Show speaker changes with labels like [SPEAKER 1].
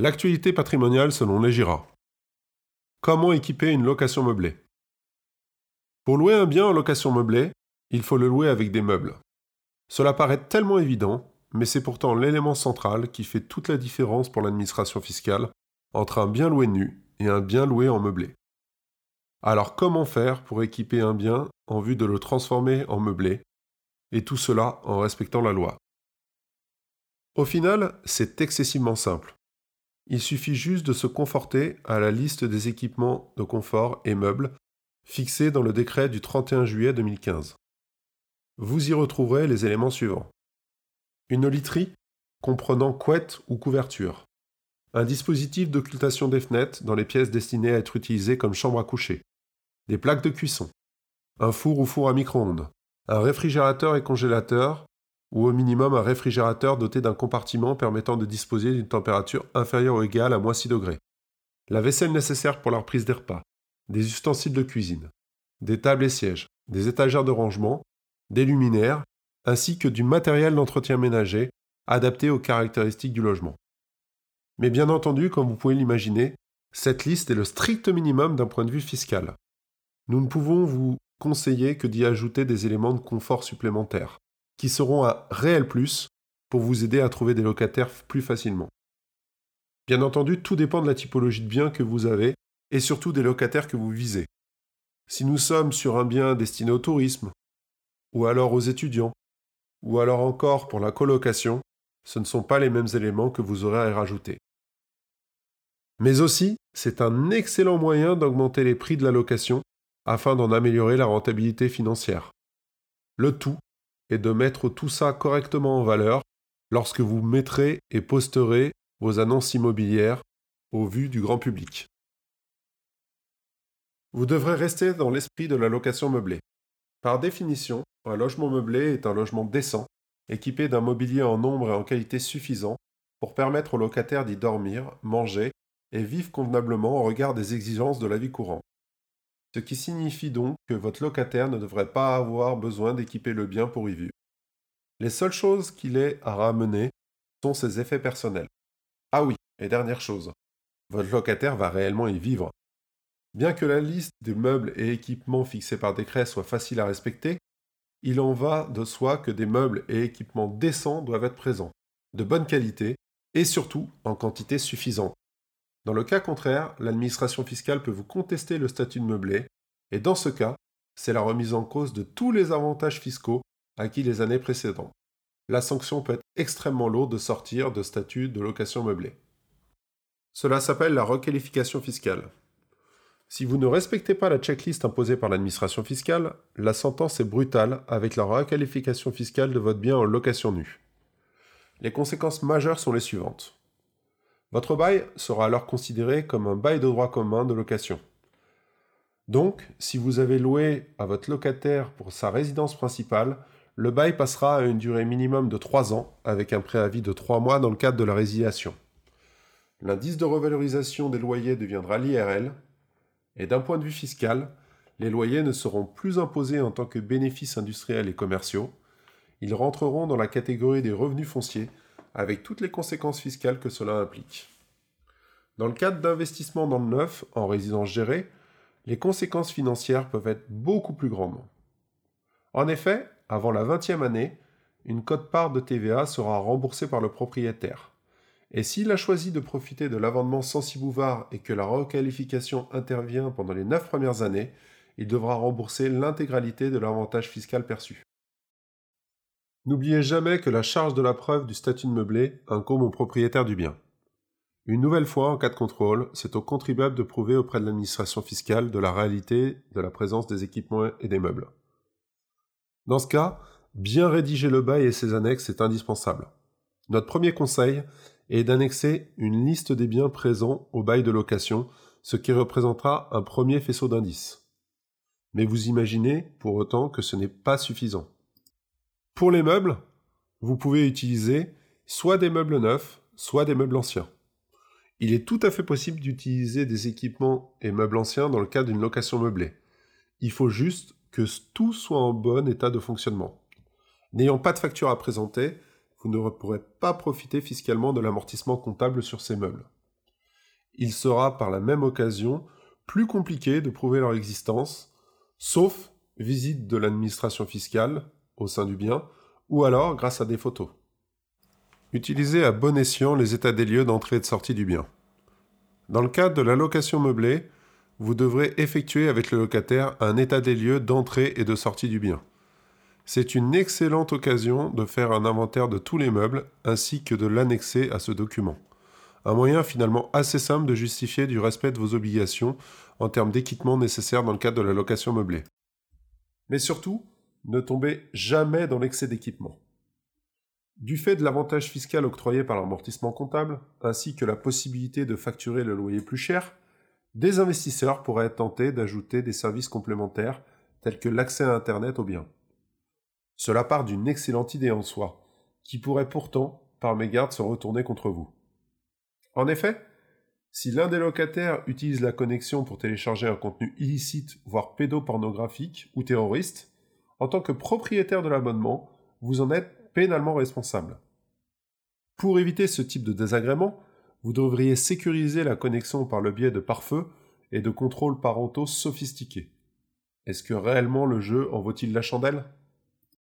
[SPEAKER 1] L'actualité patrimoniale selon les GIRA. Comment équiper une location meublée? Pour louer un bien en location meublée, il faut le louer avec des meubles. Cela paraît tellement évident, mais c'est pourtant l'élément central qui fait toute la différence pour l'administration fiscale entre un bien loué nu et un bien loué en meublé. Alors comment faire pour équiper un bien en vue de le transformer en meublé, et tout cela en respectant la loi? Au final, c'est excessivement simple. Il suffit juste de se conforter à la liste des équipements de confort et meubles fixés dans le décret du 31 juillet 2015. Vous y retrouverez les éléments suivants. Une literie comprenant couette ou couverture. Un dispositif d'occultation des fenêtres dans les pièces destinées à être utilisées comme chambre à coucher. Des plaques de cuisson. Un four ou four à micro-ondes. Un réfrigérateur et congélateur ou au minimum un réfrigérateur doté d'un compartiment permettant de disposer d'une température inférieure ou égale à moins 6 degrés, la vaisselle nécessaire pour la reprise des repas, des ustensiles de cuisine, des tables et sièges, des étagères de rangement, des luminaires, ainsi que du matériel d'entretien ménager adapté aux caractéristiques du logement. Mais bien entendu, comme vous pouvez l'imaginer, cette liste est le strict minimum d'un point de vue fiscal. Nous ne pouvons vous conseiller que d'y ajouter des éléments de confort supplémentaires, qui seront un réel plus pour vous aider à trouver des locataires plus facilement. Bien entendu, tout dépend de la typologie de bien que vous avez et surtout des locataires que vous visez. Si nous sommes sur un bien destiné au tourisme, ou alors aux étudiants, ou alors encore pour la colocation, ce ne sont pas les mêmes éléments que vous aurez à y rajouter. Mais aussi, c'est un excellent moyen d'augmenter les prix de la location afin d'en améliorer la rentabilité financière. Le tout et de mettre tout ça correctement en valeur lorsque vous mettrez et posterez vos annonces immobilières au vu du grand public. Vous devrez rester dans l'esprit de la location meublée. Par définition, un logement meublé est un logement décent, équipé d'un mobilier en nombre et en qualité suffisant pour permettre aux locataires d'y dormir, manger et vivre convenablement au regard des exigences de la vie courante ce qui signifie donc que votre locataire ne devrait pas avoir besoin d'équiper le bien pour y vivre. Les seules choses qu'il ait à ramener sont ses effets personnels. Ah oui, et dernière chose, votre locataire va réellement y vivre. Bien que la liste des meubles et équipements fixés par décret soit facile à respecter, il en va de soi que des meubles et équipements décents doivent être présents, de bonne qualité et surtout en quantité suffisante. Dans le cas contraire, l'administration fiscale peut vous contester le statut de meublé, et dans ce cas, c'est la remise en cause de tous les avantages fiscaux acquis les années précédentes. La sanction peut être extrêmement lourde de sortir de statut de location meublée. Cela s'appelle la requalification fiscale. Si vous ne respectez pas la checklist imposée par l'administration fiscale, la sentence est brutale avec la requalification fiscale de votre bien en location nue. Les conséquences majeures sont les suivantes. Votre bail sera alors considéré comme un bail de droit commun de location. Donc, si vous avez loué à votre locataire pour sa résidence principale, le bail passera à une durée minimum de 3 ans, avec un préavis de 3 mois dans le cadre de la résiliation. L'indice de revalorisation des loyers deviendra l'IRL, et d'un point de vue fiscal, les loyers ne seront plus imposés en tant que bénéfices industriels et commerciaux, ils rentreront dans la catégorie des revenus fonciers avec toutes les conséquences fiscales que cela implique. Dans le cadre d'investissements dans le neuf, en résidence gérée, les conséquences financières peuvent être beaucoup plus grandes. En effet, avant la 20e année, une cote-part de TVA sera remboursée par le propriétaire. Et s'il a choisi de profiter de l'amendement Sensi-Bouvard et que la requalification intervient pendant les 9 premières années, il devra rembourser l'intégralité de l'avantage fiscal perçu. N'oubliez jamais que la charge de la preuve du statut de meublé incombe au propriétaire du bien. Une nouvelle fois, en cas de contrôle, c'est au contribuable de prouver auprès de l'administration fiscale de la réalité de la présence des équipements et des meubles. Dans ce cas, bien rédiger le bail et ses annexes est indispensable. Notre premier conseil est d'annexer une liste des biens présents au bail de location, ce qui représentera un premier faisceau d'indices. Mais vous imaginez pour autant que ce n'est pas suffisant. Pour les meubles, vous pouvez utiliser soit des meubles neufs, soit des meubles anciens. Il est tout à fait possible d'utiliser des équipements et meubles anciens dans le cadre d'une location meublée. Il faut juste que tout soit en bon état de fonctionnement. N'ayant pas de facture à présenter, vous ne pourrez pas profiter fiscalement de l'amortissement comptable sur ces meubles. il sera par la même occasion plus compliqué de prouver leur existence, sauf visite de l'administration fiscale au sein du bien, ou alors grâce à des photos. Utilisez à bon escient les états des lieux d'entrée et de sortie du bien. Dans le cadre de la location meublée, vous devrez effectuer avec le locataire un état des lieux d'entrée et de sortie du bien. C'est une excellente occasion de faire un inventaire de tous les meubles ainsi que de l'annexer à ce document. Un moyen finalement assez simple de justifier du respect de vos obligations en termes d'équipement nécessaires dans le cadre de la location meublée. Mais surtout, ne tombez jamais dans l'excès d'équipement. Du fait de l'avantage fiscal octroyé par l'amortissement comptable, ainsi que la possibilité de facturer le loyer plus cher, des investisseurs pourraient être tentés d'ajouter des services complémentaires tels que l'accès à Internet au bien. Cela part d'une excellente idée en soi, qui pourrait pourtant, par mégarde, se retourner contre vous. En effet, si l'un des locataires utilise la connexion pour télécharger un contenu illicite, voire pédopornographique ou terroriste, en tant que propriétaire de l'abonnement, vous en êtes pénalement responsable. Pour éviter ce type de désagrément, vous devriez sécuriser la connexion par le biais de pare-feu et de contrôles parentaux sophistiqués. Est-ce que réellement le jeu en vaut-il la chandelle?